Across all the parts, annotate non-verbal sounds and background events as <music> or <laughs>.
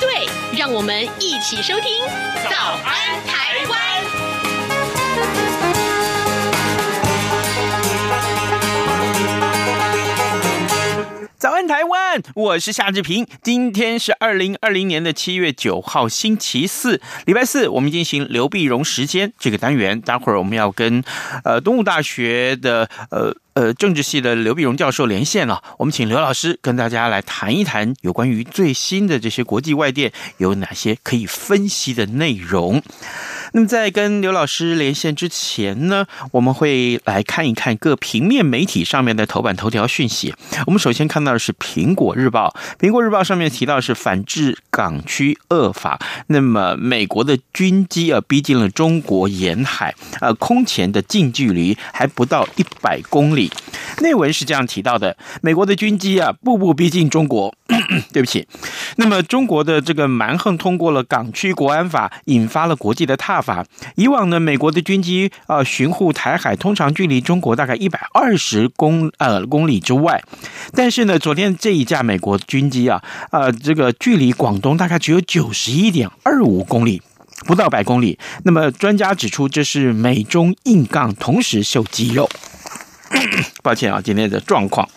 对，让我们一起收听《早安台湾》。早安，台湾！我是夏志平。今天是二零二零年的七月九号，星期四，礼拜四，我们进行刘碧荣时间这个单元。待会儿我们要跟呃东吴大学的呃呃政治系的刘必荣教授连线了。我们请刘老师跟大家来谈一谈有关于最新的这些国际外电有哪些可以分析的内容。那么在跟刘老师连线之前呢，我们会来看一看各平面媒体上面的头版头条讯息。我们首先看到的是《苹果日报》，《苹果日报》上面提到是反制港区恶法。那么美国的军机啊逼近了中国沿海，呃，空前的近距离还不到一百公里。内文是这样提到的：美国的军机啊步步逼近中国。<clears throat> 对不起，那么中国的这个蛮横通过了港区国安法，引发了国际的挞伐。以往呢，美国的军机啊巡护台海，通常距离中国大概一百二十公呃公里之外。但是呢，昨天这一架美国军机啊，呃，这个距离广东大概只有九十一点二五公里，不到百公里。那么专家指出，这是美中硬杠同时秀肌肉。抱歉啊，今天的状况。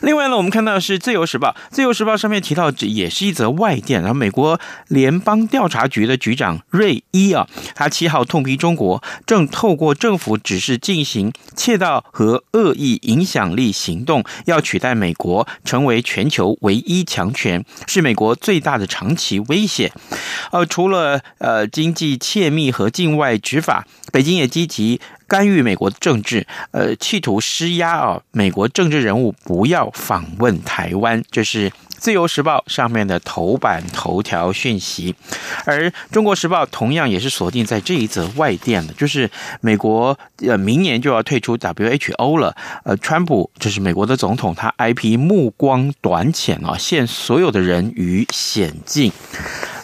另外呢，我们看到是《自由时报》，《自由时报》上面提到，这也是一则外电。然后，美国联邦调查局的局长瑞伊啊，他七号痛批中国正透过政府指示进行窃盗和恶意影响力行动，要取代美国成为全球唯一强权，是美国最大的长期威胁。呃，除了呃经济窃密和境外执法，北京也积极。干预美国的政治，呃，企图施压啊，美国政治人物不要访问台湾，这是《自由时报》上面的头版头条讯息。而《中国时报》同样也是锁定在这一则外电的，就是美国呃明年就要退出 WHO 了，呃，川普就是美国的总统，他 IP 目光短浅啊，陷所有的人于险境。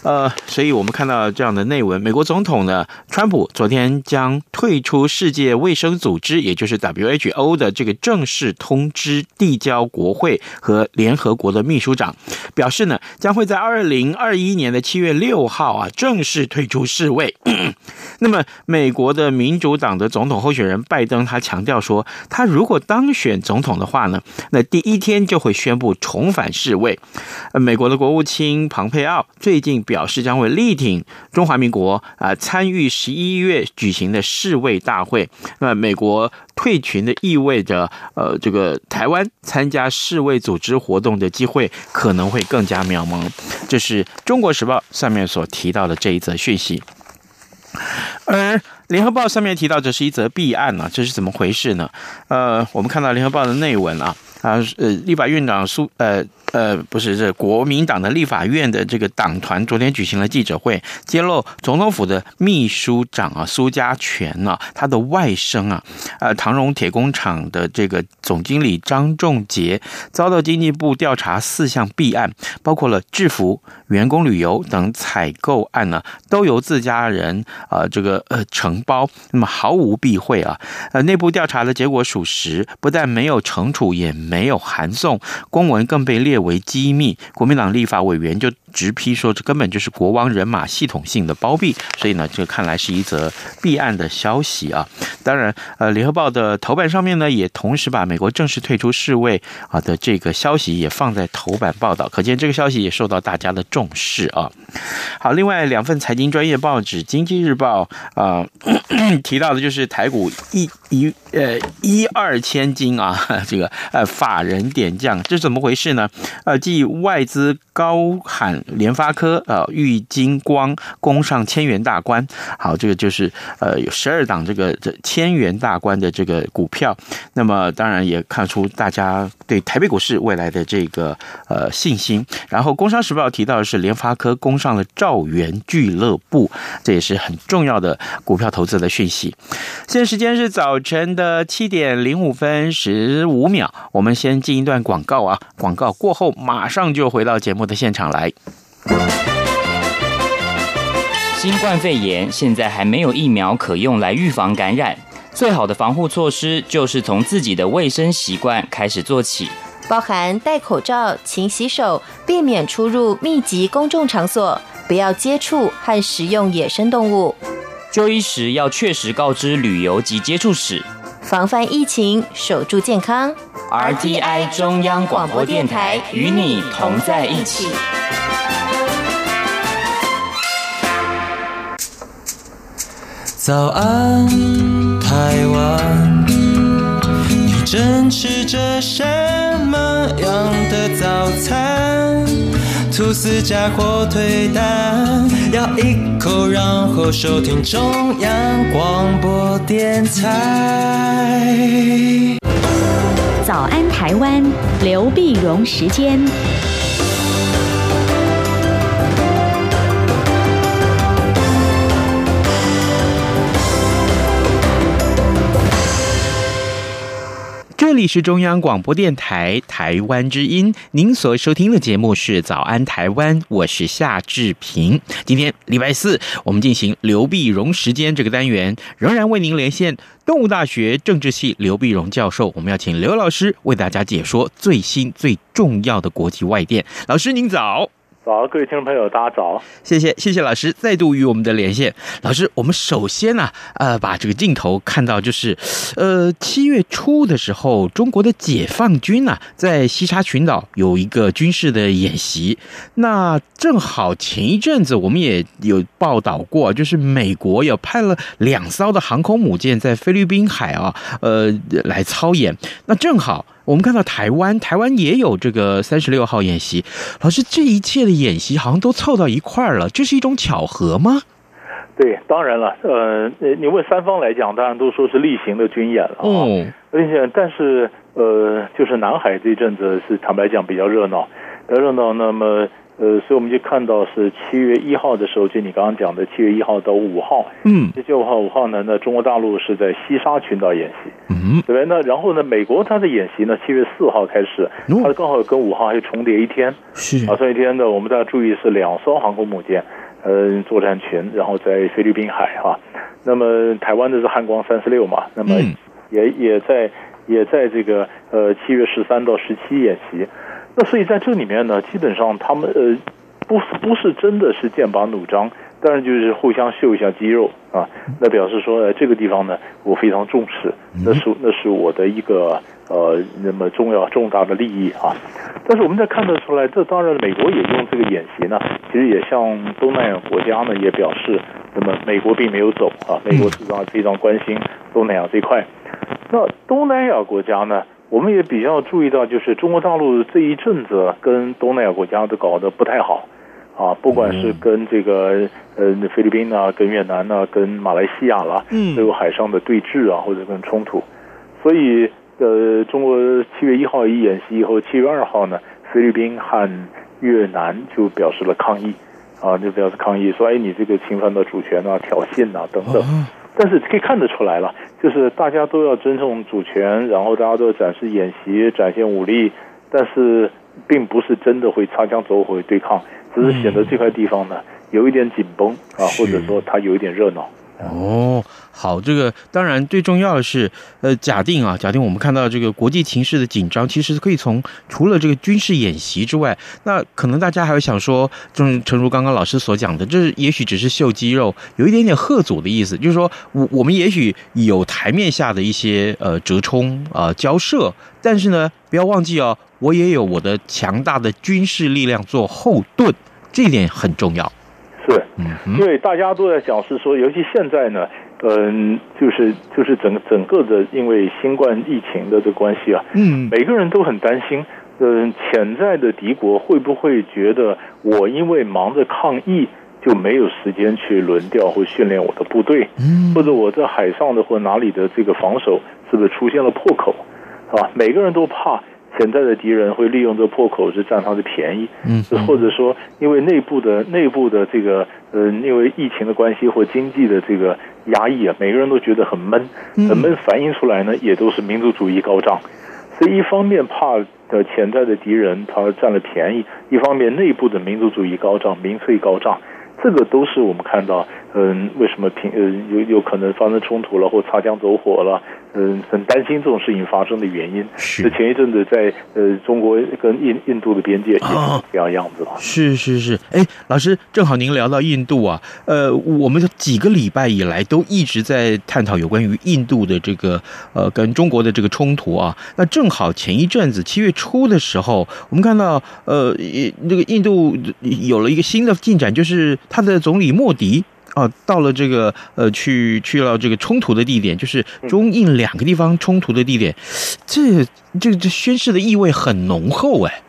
呃，所以我们看到这样的内文，美国总统呢，川普昨天将退出世界卫生组织，也就是 WHO 的这个正式通知递交国会和联合国的秘书长，表示呢，将会在二零二一年的七月六号啊正式退出世卫。那么，美国的民主党的总统候选人拜登，他强调说，他如果当选总统的话呢，那第一天就会宣布重返世卫。美国的国务卿庞佩奥最近。表示将会力挺中华民国啊，参与十一月举行的世卫大会。那美国退群的意味着，呃，这个台湾参加世卫组织活动的机会可能会更加渺茫。这是中国时报上面所提到的这一则讯息。而联合报上面提到这是一则弊案呢，这是怎么回事呢？呃，我们看到联合报的内文啊，啊，呃，立法院长苏呃。呃，不是，这国民党的立法院的这个党团昨天举行了记者会，揭露总统府的秘书长啊苏家全啊，他的外甥啊，呃，唐荣铁工厂的这个总经理张仲杰遭到经济部调查四项弊案，包括了制服、员工旅游等采购案呢，都由自家人啊这个呃承包，那么毫无避讳啊，呃，内部调查的结果属实，不但没有惩处，也没有函送，公文更被列为机密，国民党立法委员就直批说，这根本就是国王人马系统性的包庇，所以呢，这看来是一则弊案的消息啊。当然，呃，联合报的头版上面呢，也同时把美国正式退出世卫啊的这个消息也放在头版报道，可见这个消息也受到大家的重视啊。好，另外两份财经专业报纸《经济日报》啊、<clears throat> 提到的就是台股一一呃一二千金啊，<laughs> 这个呃法人点将，这是怎么回事呢？呃，继外资高喊联发科呃玉晶光攻上千元大关，好，这个就是呃有十二档这个这千元大关的这个股票，那么当然也看出大家对台北股市未来的这个呃信心。然后《工商时报》提到的是联发科攻上了兆元俱乐部，这也是很重要的股票投资的讯息。现在时间是早晨的七点零五分十五秒，我们先进一段广告啊，广告过后马上就回到节目的现场来。新冠肺炎现在还没有疫苗可用来预防感染，最好的防护措施就是从自己的卫生习惯开始做起，包含戴口罩、勤洗手、避免出入密集公众场所、不要接触和食用野生动物。就医时要确实告知旅游及接触史，防范疫情，守住健康。RTI 中央广播电台与你同在一起。早安，台湾，你正吃着什么样的早餐？吐司加火腿蛋，咬一口，然后收听中央广播电台。早安，台湾，刘碧荣时间。里是中央广播电台台湾之音，您所收听的节目是《早安台湾》，我是夏志平。今天礼拜四，我们进行刘必荣时间这个单元，仍然为您连线动物大学政治系刘必荣教授。我们要请刘老师为大家解说最新最重要的国际外电。老师您早。好，各位听众朋友，大家早！谢谢，谢谢老师再度与我们的连线。老师，我们首先呢、呃，把这个镜头看到，就是，呃，七月初的时候，中国的解放军呢、在西沙群岛有一个军事的演习。那正好前一阵子我们也有报道过，就是美国有派了两艘的航空母舰在菲律宾海啊，呃，来操演。那正好。我们看到台湾，台湾也有这个三十六号演习。老师，这一切的演习好像都凑到一块儿了，这是一种巧合吗？对，当然了。呃，你问三方来讲，当然都说是例行的军演了。哦，而且但是呃，就是南海这一阵子是坦白讲比较热闹，热闹。那么。呃，所以我们就看到是七月一号的时候，就你刚刚讲的七月一号到五号，嗯，这九号五号呢，那中国大陆是在西沙群岛演习，嗯，对吧？那然后呢，美国它的演习呢，七月四号开始，它刚好跟五号还重叠一天，是啊，这一天呢，我们大家注意是两艘航空母舰，呃，作战群，然后在菲律宾海哈，那么台湾的是汉光三十六嘛，那么也也在也在这个呃七月十三到十七演习。那所以在这里面呢，基本上他们呃，不不是真的是剑拔弩张，但是就是互相秀一下肌肉啊。那表示说，呃，这个地方呢，我非常重视，那是那是我的一个呃那么重要重大的利益啊。但是我们再看得出来，这当然美国也用这个演习呢，其实也向东南亚国家呢也表示，那么美国并没有走啊，美国实际上非常关心东南亚这块。那东南亚国家呢？我们也比较注意到，就是中国大陆这一阵子跟东南亚国家都搞得不太好，啊，不管是跟这个呃菲律宾啊，跟越南啊，跟马来西亚啦，嗯，都有海上的对峙啊，或者跟冲突。所以，呃，中国七月一号一演习以后，七月二号呢，菲律宾和越南就表示了抗议，啊，就表示抗议，说，哎，你这个侵犯到主权啊，挑衅啊，等等。但是可以看得出来了，就是大家都要尊重主权，然后大家都要展示演习、展现武力，但是并不是真的会擦枪走火对抗，只是显得这块地方呢有一点紧绷啊，或者说它有一点热闹。哦，好，这个当然最重要的是，呃，假定啊，假定我们看到这个国际情势的紧张，其实可以从除了这个军事演习之外，那可能大家还会想说，正诚如刚刚老师所讲的，这也许只是秀肌肉，有一点点吓阻的意思，就是说我我们也许有台面下的一些呃折冲啊、呃、交涉，但是呢，不要忘记哦，我也有我的强大的军事力量做后盾，这一点很重要。对，因为大家都在讲是说，尤其现在呢，嗯，就是就是整整个的因为新冠疫情的这关系啊，嗯，每个人都很担心，嗯，潜在的敌国会不会觉得我因为忙着抗疫就没有时间去轮调或训练我的部队，嗯，或者我在海上的或哪里的这个防守是不是出现了破口，啊，每个人都怕。潜在的敌人会利用这个破口是占他的便宜，嗯，或者说因为内部的内部的这个呃，因为疫情的关系或经济的这个压抑啊，每个人都觉得很闷，很闷，反映出来呢也都是民族主义高涨，所以一方面怕的潜在的敌人他占了便宜，一方面内部的民族主义高涨，民粹高涨，这个都是我们看到，嗯，为什么平呃有有可能发生冲突了或擦枪走火了。嗯，很担心这种事情发生的原因是前一阵子在呃中国跟印印度的边界也是这样样子了。是是是，哎，老师，正好您聊到印度啊，呃，我们几个礼拜以来都一直在探讨有关于印度的这个呃跟中国的这个冲突啊。那正好前一阵子七月初的时候，我们看到呃，那个印度有了一个新的进展，就是他的总理莫迪。哦，到了这个呃，去去了这个冲突的地点，就是中印两个地方冲突的地点，这这这宣誓的意味很浓厚哎。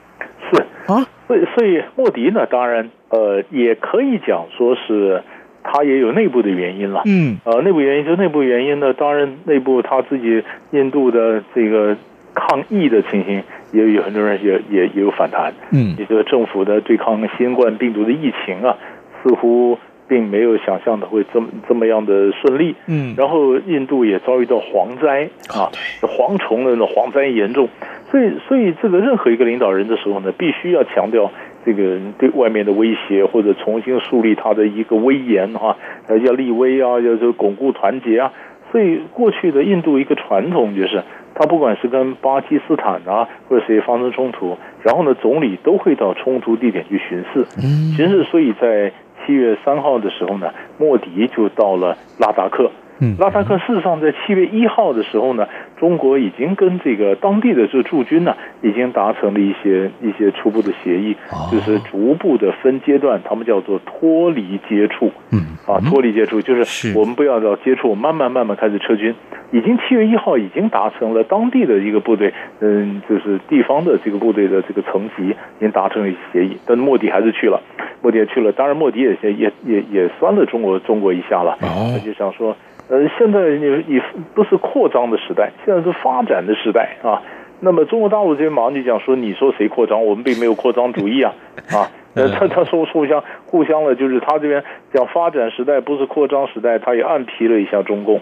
是啊，所以所以莫迪呢，当然呃，也可以讲说是他也有内部的原因了。嗯，呃，内部原因就内部原因呢，当然内部他自己印度的这个抗疫的情形，也有很多人也也也有反弹。嗯，你这个政府的对抗新冠病毒的疫情啊，似乎。并没有想象的会这么这么样的顺利，嗯，然后印度也遭遇到蝗灾啊，蝗虫的那蝗灾严重，所以所以这个任何一个领导人的时候呢，必须要强调这个对外面的威胁，或者重新树立他的一个威严啊，要立威啊，要就巩固团结啊。所以过去的印度一个传统就是，他不管是跟巴基斯坦啊或者谁发生冲突，然后呢，总理都会到冲突地点去巡视，嗯，巡视，所以在。七月三号的时候呢，莫迪就到了拉达克。嗯，拉达克事实上在七月一号的时候呢，中国已经跟这个当地的这个驻军呢，已经达成了一些一些初步的协议，就是逐步的分阶段，他们叫做脱离接触。嗯，啊，脱离接触就是我们不要到接触，慢慢慢慢开始撤军。已经七月一号已经达成了当地的一个部队，嗯，就是地方的这个部队的这个层级已经达成了一些协议，但莫迪还是去了，莫迪也去了。当然，莫迪也也也也酸了中国中国一下了，他就想说。呃，现在你你不是扩张的时代，现在是发展的时代啊。那么中国大陆这边马上就讲说，你说谁扩张？我们并没有扩张主义啊啊。<laughs> 呃，他他说互相互相了，就是他这边讲发展时代不是扩张时代，他也暗批了一下中共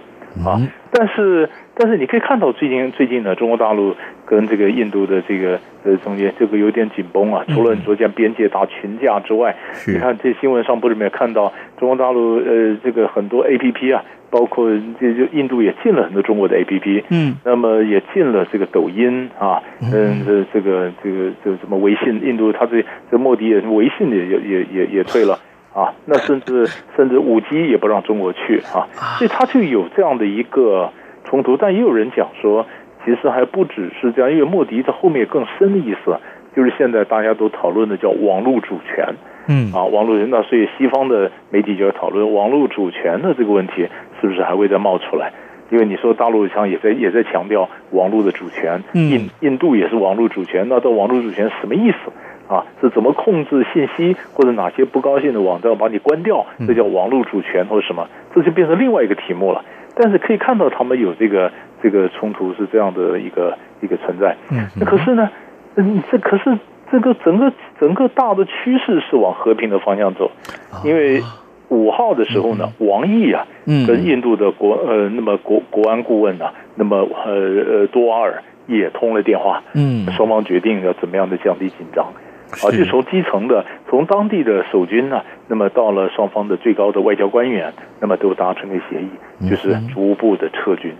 啊。但是但是你可以看到最近最近呢，中国大陆跟这个印度的这个呃中间这个有点紧绷啊。除了你昨天边界打群架之外，你看这新闻上不是没有看到中国大陆呃这个很多 A P P 啊。包括这就印度也禁了很多中国的 APP，嗯，那么也禁了这个抖音啊，嗯，这这个这个这什么微信，印度他这这莫迪也微信也也也也退了。啊，那甚至 <laughs> 甚至五 G 也不让中国去啊，所以他就有这样的一个冲突，但也有人讲说，其实还不只是这样，因为莫迪在后面更深的意思，就是现在大家都讨论的叫网络主权。嗯啊，网络人那所以西方的媒体就要讨论网络主权的这个问题，是不是还会再冒出来？因为你说大陆上也在也在强调网络的主权，印印度也是网络主权，那这网络主权什么意思啊？是怎么控制信息或者哪些不高兴的网站把你关掉？这叫网络主权或者什么？这就变成另外一个题目了。但是可以看到他们有这个这个冲突是这样的一个一个存在。嗯，那可是呢，嗯，这可是。这个整个整个大的趋势是往和平的方向走，因为五号的时候呢，王毅啊，跟印度的国呃，那么国国安顾问呢，那么呃呃多瓦尔也通了电话，嗯，双方决定要怎么样的降低紧张，啊，就从基层的，从当地的守军呢，那么到了双方的最高的外交官员，那么都达成了协议，就是逐步的撤军，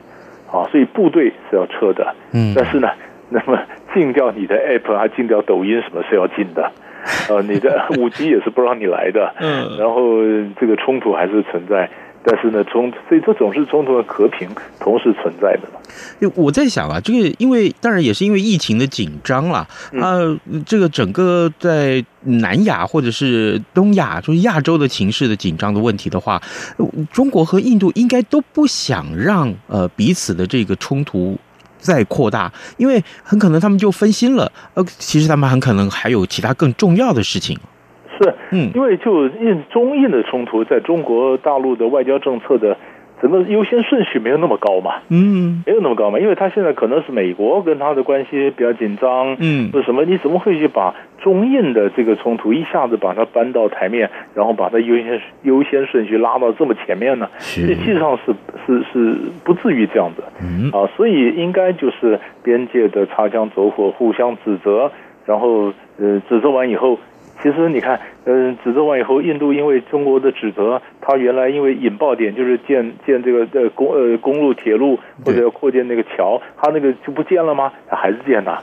啊，所以部队是要撤的，嗯，但是呢。那么禁掉你的 app，还禁掉抖音，什么是要禁的？<laughs> 呃，你的五 G 也是不让你来的。嗯，然后这个冲突还是存在。但是呢，冲所以这种是冲突的和平同时存在的嘛。我在想啊，这个因为当然也是因为疫情的紧张啦，啊、呃，这个整个在南亚或者是东亚，就是亚洲的情势的紧张的问题的话，中国和印度应该都不想让呃彼此的这个冲突再扩大，因为很可能他们就分心了，呃，其实他们很可能还有其他更重要的事情。是，嗯，因为就印中印的冲突，在中国大陆的外交政策的整个优先顺序没有那么高嘛，嗯，没有那么高嘛，因为他现在可能是美国跟他的关系比较紧张，嗯，为什么？你怎么会去把中印的这个冲突一下子把它搬到台面，然后把它优先优先顺序拉到这么前面呢？实际上是是是不至于这样子，嗯，啊，所以应该就是边界的擦枪走火，互相指责，然后呃，指责完以后。其实你看，嗯，指责完以后，印度因为中国的指责，他原来因为引爆点就是建建这个呃公呃公路铁路或者要扩建那个桥，他那个就不建了吗？他 <laughs> 还是建的，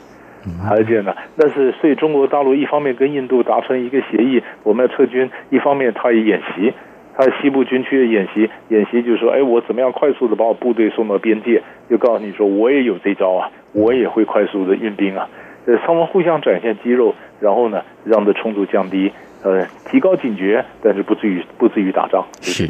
还是建的。但是所以中国大陆一方面跟印度达成一个协议，我们要撤军；一方面他也演习，他西部军区的演习，演习就是说，哎，我怎么样快速的把我部队送到边界？就告诉你说，我也有这招啊，我也会快速的运兵啊。呃，双方互相展现肌肉，然后呢，让的冲突降低。呃，提高警觉，但是不至于不至于打仗。是。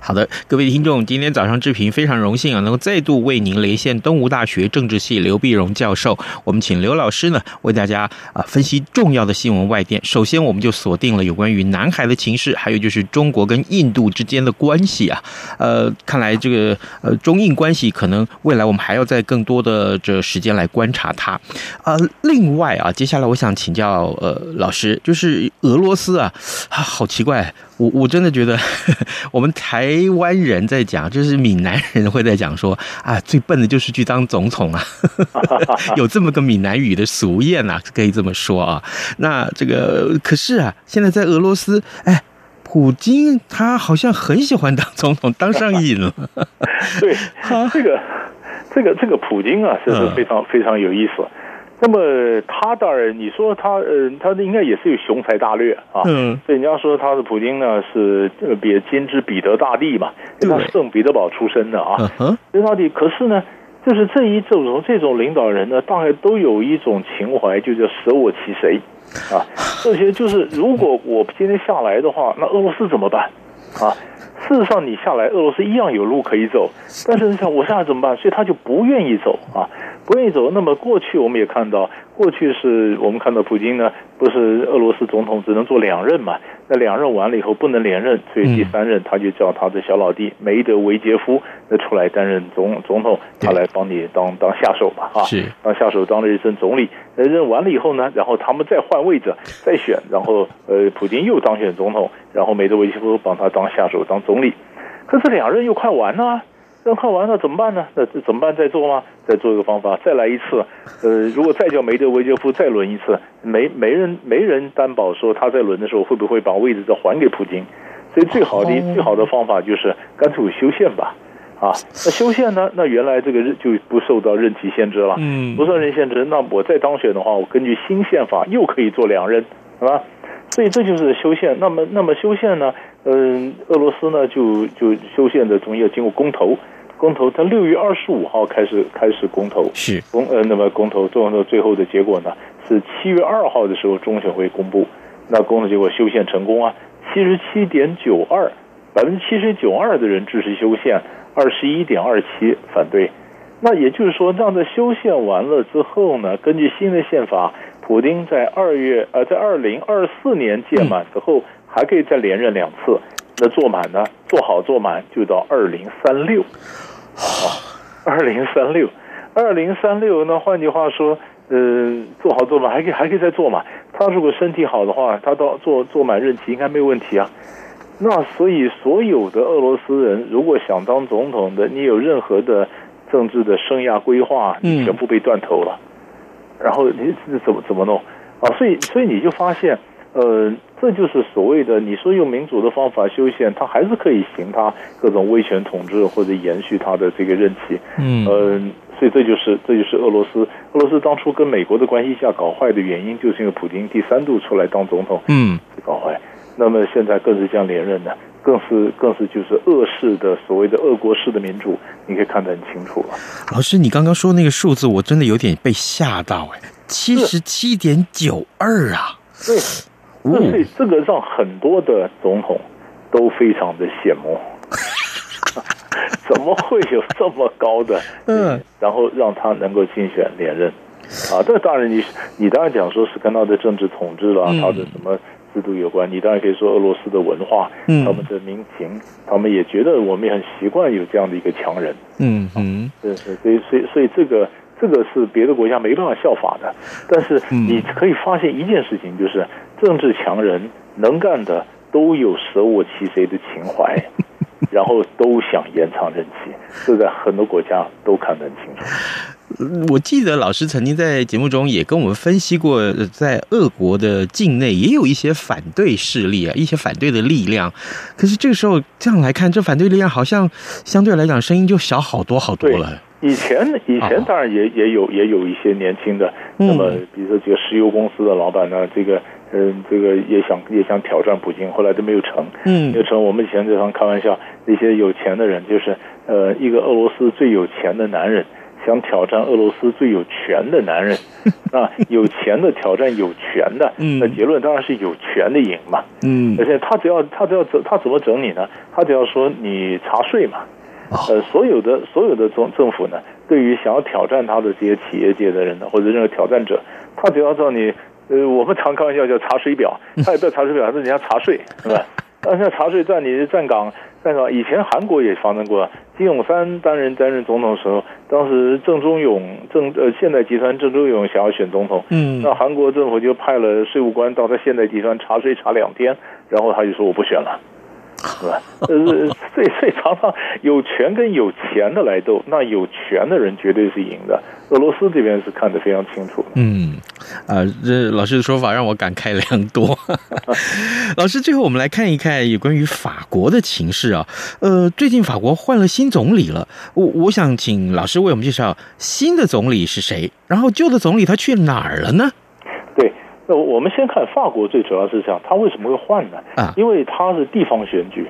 好的，各位听众，今天早上志平非常荣幸啊，能够再度为您连线东吴大学政治系刘碧荣教授。我们请刘老师呢为大家啊分析重要的新闻外电。首先，我们就锁定了有关于南海的情势，还有就是中国跟印度之间的关系啊。呃，看来这个呃中印关系可能未来我们还要在更多的这时间来观察它。呃，另外啊，接下来我想请教呃老师，就是俄罗斯。啊，好奇怪！我我真的觉得，<laughs> 我们台湾人在讲，就是闽南人会在讲说啊，最笨的就是去当总统啊，<laughs> 有这么个闽南语的俗谚啊，可以这么说啊。那这个可是啊，现在在俄罗斯，哎，普京他好像很喜欢当总统，当上瘾了。<laughs> 对，这个这个这个普京啊，是非常非常有意思。那么他当然，你说他，呃，他应该也是有雄才大略啊。嗯。所以人家说他的普京呢是呃，别金之彼得大帝嘛，因为他圣彼得堡出身的啊。嗯。彼得大帝，可是呢，就是这一这种这种领导人呢，大概都有一种情怀，就叫舍我其谁啊。<laughs> 这些就是，如果我今天下来的话，那俄罗斯怎么办啊？事实上，你下来，俄罗斯一样有路可以走。但是你想，我下来怎么办？所以他就不愿意走啊，不愿意走。那么过去我们也看到，过去是我们看到普京呢，不是俄罗斯总统只能做两任嘛？那两任完了以后不能连任，所以第三任他就叫他的小老弟梅德韦杰夫那出来担任总总统，他来帮你当当下手嘛，啊，是当下手当了一任总理。那任完了以后呢，然后他们再换位置再选，然后呃，普京又当选总统，然后梅德韦杰夫帮他当下手当总理。可是两任又快完了。那看完了怎么办呢？那怎么办？再做吗？再做一个方法，再来一次。呃，如果再叫梅德韦杰夫再轮一次，没没人没人担保说他在轮的时候会不会把位置再还给普京。所以最好的最好的方法就是干脆修宪吧。啊，那修宪呢？那原来这个任就不受到任期限制了。嗯，不受任期限制，那我再当选的话，我根据新宪法又可以做两任，是吧？所以这就是修宪。那么那么修宪呢？嗯，俄罗斯呢就就修宪的中要经过公投。公投，他六月二十五号开始开始公投，是。公呃，那么公投最后最后的结果呢是七月二号的时候中选会公布，那公投结果修宪成功啊，七十七点九二百分之七十九二的人支持修宪，二十一点二七反对，那也就是说，让这修宪完了之后呢，根据新的宪法，普丁在二月呃在二零二四年届满之后还可以再连任两次，那做满呢，做好做满就到二零三六。啊，二零三六，二零三六，那换句话说，呃，做好做满还可以还可以再做嘛。他如果身体好的话，他到做做满任期应该没有问题啊。那所以所有的俄罗斯人如果想当总统的，你有任何的政治的生涯规划，你全部被断头了。然后你怎么怎么弄啊？所以所以你就发现。呃，这就是所谓的你说用民主的方法修宪，他还是可以行他各种威权统治或者延续他的这个任期。嗯，呃，所以这就是这就是俄罗斯俄罗斯当初跟美国的关系下搞坏的原因，就是因为普京第三度出来当总统，嗯，搞坏。那么现在更是这样连任呢，更是更是就是恶式的所谓的俄国式的民主，你可以看得很清楚了。老师，你刚刚说那个数字，我真的有点被吓到哎，七十七点九二啊！对，所以这个让很多的总统都非常的羡慕。<laughs> 怎么会有这么高的？嗯，然后让他能够竞选连任啊？这当然你，你你当然讲说是跟他的政治统治啦，他的什么制度有关。你当然可以说俄罗斯的文化，他们的民情，他们也觉得我们也很习惯有这样的一个强人。嗯嗯，是是，所以所以所以这个这个是别的国家没办法效法的。但是你可以发现一件事情，就是政治强人能干的都有舍我其谁的情怀。<laughs> 然后都想延长任期，这在很多国家都看得很清楚。我记得老师曾经在节目中也跟我们分析过，在俄国的境内也有一些反对势力啊，一些反对的力量。可是这个时候这样来看，这反对力量好像相对来讲声音就小好多好多了。以前以前当然也也有也有一些年轻的，那么比如说这个石油公司的老板呢，这个。嗯，这个也想也想挑战普京，后来都没有成。嗯，没有成。我们以前经常开玩笑，那些有钱的人就是，呃，一个俄罗斯最有钱的男人想挑战俄罗斯最有权的男人，<laughs> 啊有钱的挑战有权的，那结论当然是有权的赢嘛。嗯，而且他只要他只要怎他怎么整你呢？他只要说你查税嘛。呃，所有的所有的政政府呢，对于想要挑战他的这些企业界的人呢，或者任何挑战者，他只要叫你。呃，我们常开玩笑叫查水表，<laughs> 他也不要查水表，是人家查税，是吧？那像查税，在你站岗站岗，以前韩国也发生过，金泳三担任担任总统的时候，当时郑中永郑呃现代集团郑中永想要选总统，嗯，那韩国政府就派了税务官到他现代集团查税查两天，然后他就说我不选了。是吧？呃，所以所以常常有权跟有钱的来斗，那有权的人绝对是赢的。俄罗斯这边是看得非常清楚。嗯，啊、呃，这老师的说法让我感慨良多。<laughs> 老师，最后我们来看一看有关于法国的情势啊。呃，最近法国换了新总理了，我我想请老师为我们介绍新的总理是谁，然后旧的总理他去哪儿了呢？对。那我们先看法国，最主要是这样，他为什么会换呢？啊，因为他是地方选举，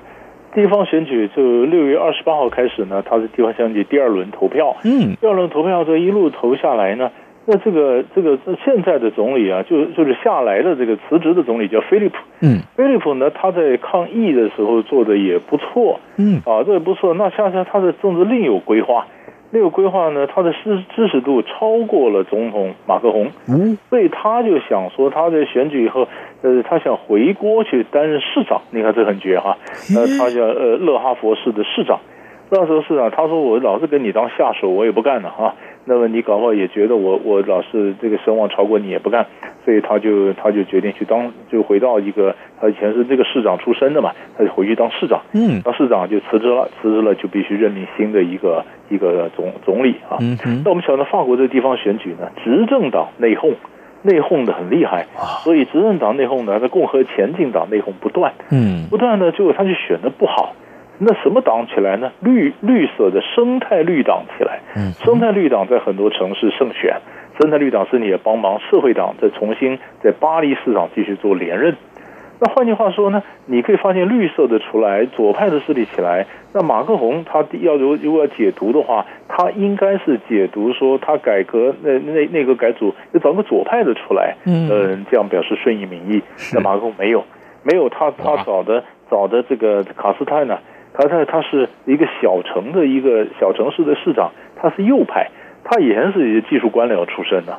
地方选举就六月二十八号开始呢，他是地方选举第二轮投票。嗯，第二轮投票这一路投下来呢，那这个这个现在的总理啊，就就是下来的这个辞职的总理叫菲利普。嗯，菲利普呢，他在抗疫的时候做的也不错。嗯，啊，这也不错。那下下他的政治另有规划。这个规划呢，他的知知识度超过了总统马克宏，嗯，所以他就想说，他在选举以后，呃，他想回国去担任市长。你看这很绝哈，呃，他叫呃勒哈佛市的市长。勒哈佛市长他说，我老是给你当下属，我也不干了哈。那么你搞不好也觉得我我老是这个声望超过你也不干，所以他就他就决定去当，就回到一个他以前是这个市长出身的嘛，他就回去当市长。嗯，当市长就辞职了，辞职了就必须任命新的一个一个总总理啊。嗯，那我们晓得法国这个地方选举呢，执政党内讧，内讧的很厉害，所以执政党内讧呢，在共和前进党内讧不断，嗯，不断的，结果他就选的不好。那什么党起来呢？绿绿色的生态绿党起来。嗯，生态绿党在很多城市胜选。生态绿党是你也帮忙，社会党再重新在巴黎市长继续做连任。那换句话说呢，你可以发现绿色的出来，左派的势力起来。那马克宏他要如如果要解读的话，他应该是解读说他改革那那那个改组要找个左派的出来，嗯，这样表示顺应民意。那马克宏没有，没有他他找的找的这个卡斯泰呢？他他他是一个小城的一个小城市的市长，他是右派，他以前是技术官僚出身的。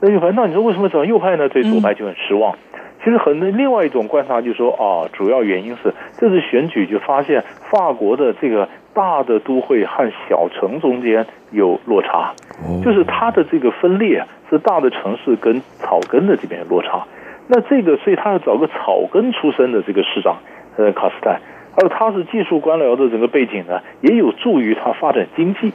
那右派，那你说为什么找右派呢？对左派就很失望。其实很多另外一种观察就是说啊，主要原因是这次选举就发现法国的这个大的都会和小城中间有落差，就是它的这个分裂是大的城市跟草根的这边有落差。那这个所以他要找个草根出身的这个市长，呃，卡斯泰。而他是技术官僚的整个背景呢，也有助于他发展经济。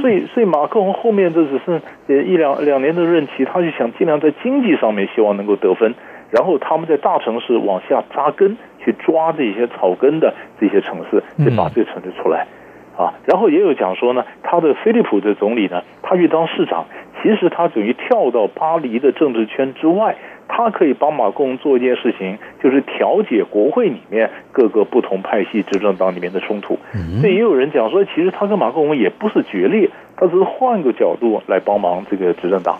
所以，所以马克龙后面这只剩呃一两两年的任期，他就想尽量在经济上面希望能够得分，然后他们在大城市往下扎根，去抓这些草根的这些城市，再把这个城市出来。啊，然后也有讲说呢，他的菲利普的总理呢，他去当市长，其实他等于跳到巴黎的政治圈之外，他可以帮马克龙做一件事情，就是调解国会里面各个不同派系执政党里面的冲突。所以也有人讲说，其实他跟马克龙也不是决裂，他只是换个角度来帮忙这个执政党。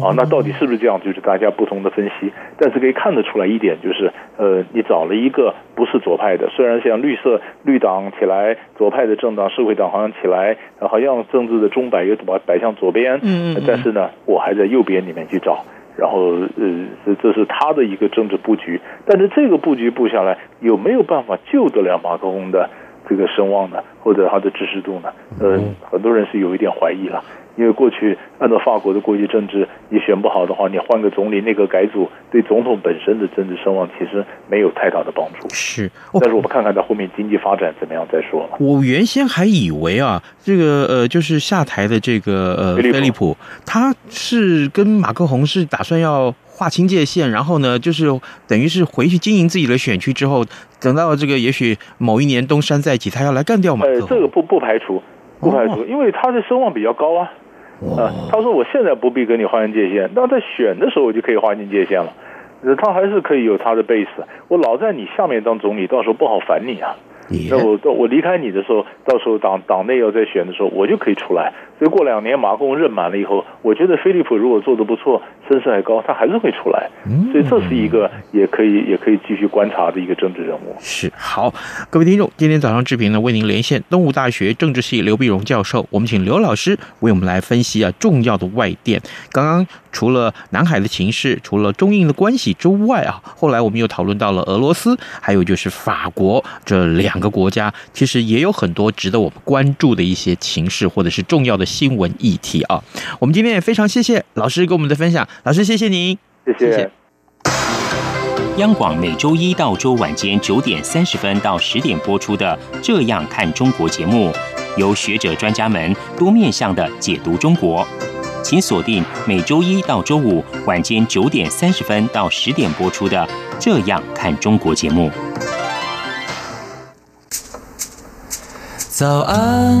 啊，那到底是不是这样？就是大家不同的分析，但是可以看得出来一点，就是呃，你找了一个不是左派的，虽然像绿色绿党起来，左派的政党社会党好像起来，好像政治的钟摆又摆摆向左边，嗯，但是呢，我还在右边里面去找，然后呃，这这是他的一个政治布局，但是这个布局布下来有没有办法救得了马克龙的这个声望呢，或者他的支持度呢？呃，很多人是有一点怀疑了。因为过去按照法国的国际政治，你选不好的话，你换个总理，内阁改组，对总统本身的政治声望其实没有太大的帮助。是，但是我们看看他后面经济发展怎么样再说了。我原先还以为啊，这个呃，就是下台的这个呃，菲利普，他是跟马克宏是打算要划清界限，然后呢，就是等于是回去经营自己的选区之后，等到这个也许某一年东山再起，他要来干掉马克这个不不排除，不排除，因为他的声望比较高啊。啊，他说我现在不必跟你划清界限，那在选的时候我就可以划清界限了。他还是可以有他的 base。我老在你下面当总理，到时候不好烦你啊。那我我离开你的时候，到时候党党内要再选的时候，我就可以出来。所以过两年马共任满了以后，我觉得菲利普如果做的不错，声势还高，他还是会出来。所以这是一个也可以也可以继续观察的一个政治人物。是好，各位听众，今天早上志平呢为您连线东吴大学政治系刘碧荣教授，我们请刘老师为我们来分析啊重要的外电。刚刚除了南海的情势，除了中印的关系之外啊，后来我们又讨论到了俄罗斯，还有就是法国这两个国家，其实也有很多值得我们关注的一些情势或者是重要的新闻议题啊。我们今天也非常谢谢老师给我们的分享，老师谢谢您，谢谢。谢谢。央广每周一到周晚间九点三十分到十点播出的《这样看中国》节目，由学者专家们多面向的解读中国，请锁定每周一到周五晚间九点三十分到十点播出的《这样看中国》节目。早安，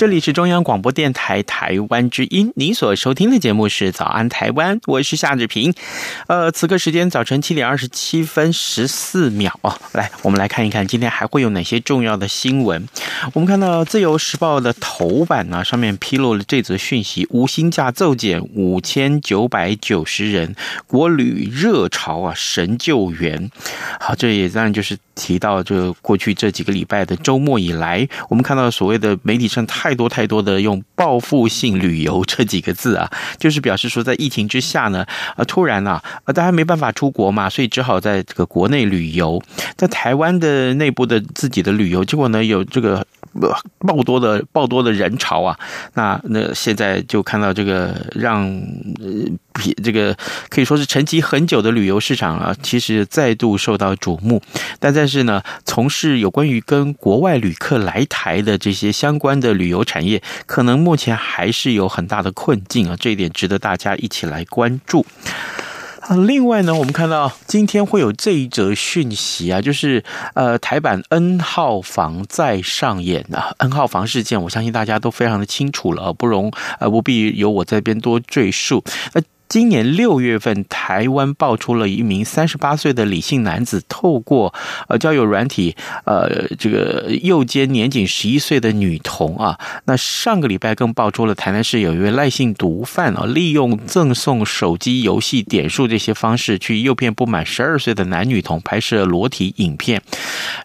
这里是中央广播电台台湾之音，您所收听的节目是《早安台湾》，我是夏志平。呃，此刻时间早晨七点二十七分十四秒啊，来，我们来看一看今天还会有哪些重要的新闻。我们看到《自由时报》的头版呢，上面披露了这则讯息：无薪假骤减五千九百九十人，国旅热潮啊，神救援。好，这也当然就是提到这过去这几个礼拜的周末以来，我们看到所谓的媒体上太。太多太多的用报复性旅游这几个字啊，<laughs> 就是表示说在疫情之下呢，呃，突然啊，呃，大家没办法出国嘛，所以只好在这个国内旅游，在台湾的内部的自己的旅游，结果呢有这个。爆多的爆多的人潮啊，那那现在就看到这个让呃比这个可以说是沉寂很久的旅游市场啊，其实再度受到瞩目。但但是呢，从事有关于跟国外旅客来台的这些相关的旅游产业，可能目前还是有很大的困境啊，这一点值得大家一起来关注。啊另外呢，我们看到今天会有这一则讯息啊，就是呃台版 N 号房再上演啊，N 号房事件，我相信大家都非常的清楚了，不容呃不必由我这边多赘述。呃今年六月份，台湾爆出了一名三十八岁的李姓男子透过呃交友软体，呃这个诱奸年仅十一岁的女童啊。那上个礼拜更爆出了台南市有一位赖姓毒贩啊，利用赠送手机游戏点数这些方式去诱骗不满十二岁的男女童拍摄裸体影片。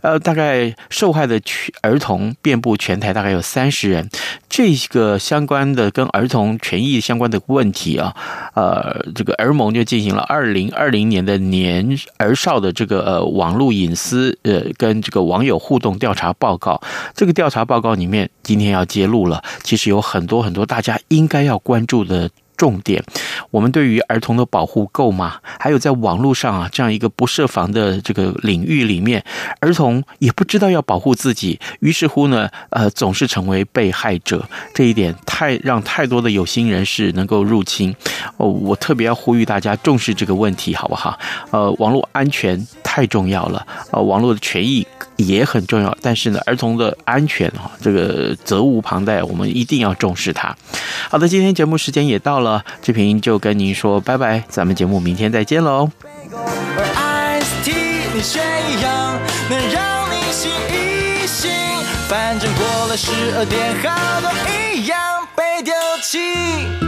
呃，大概受害的儿童遍布全台，大概有三十人。这个相关的跟儿童权益相关的问题啊，呃。呃，这个儿盟就进行了二零二零年的年儿少的这个呃网络隐私呃跟这个网友互动调查报告。这个调查报告里面，今天要揭露了，其实有很多很多大家应该要关注的重点。我们对于儿童的保护够吗？还有在网络上啊，这样一个不设防的这个领域里面，儿童也不知道要保护自己，于是乎呢，呃，总是成为被害者。这一点太让太多的有心人士能够入侵。哦，我特别要呼吁大家重视这个问题，好不好？呃，网络安全太重要了，呃，网络的权益也很重要。但是呢，儿童的安全啊，这个责无旁贷，我们一定要重视它。好的，今天节目时间也到了，志平就跟您说拜拜，咱们节目明天再见喽。反正过了十二点，好多一样被丢弃。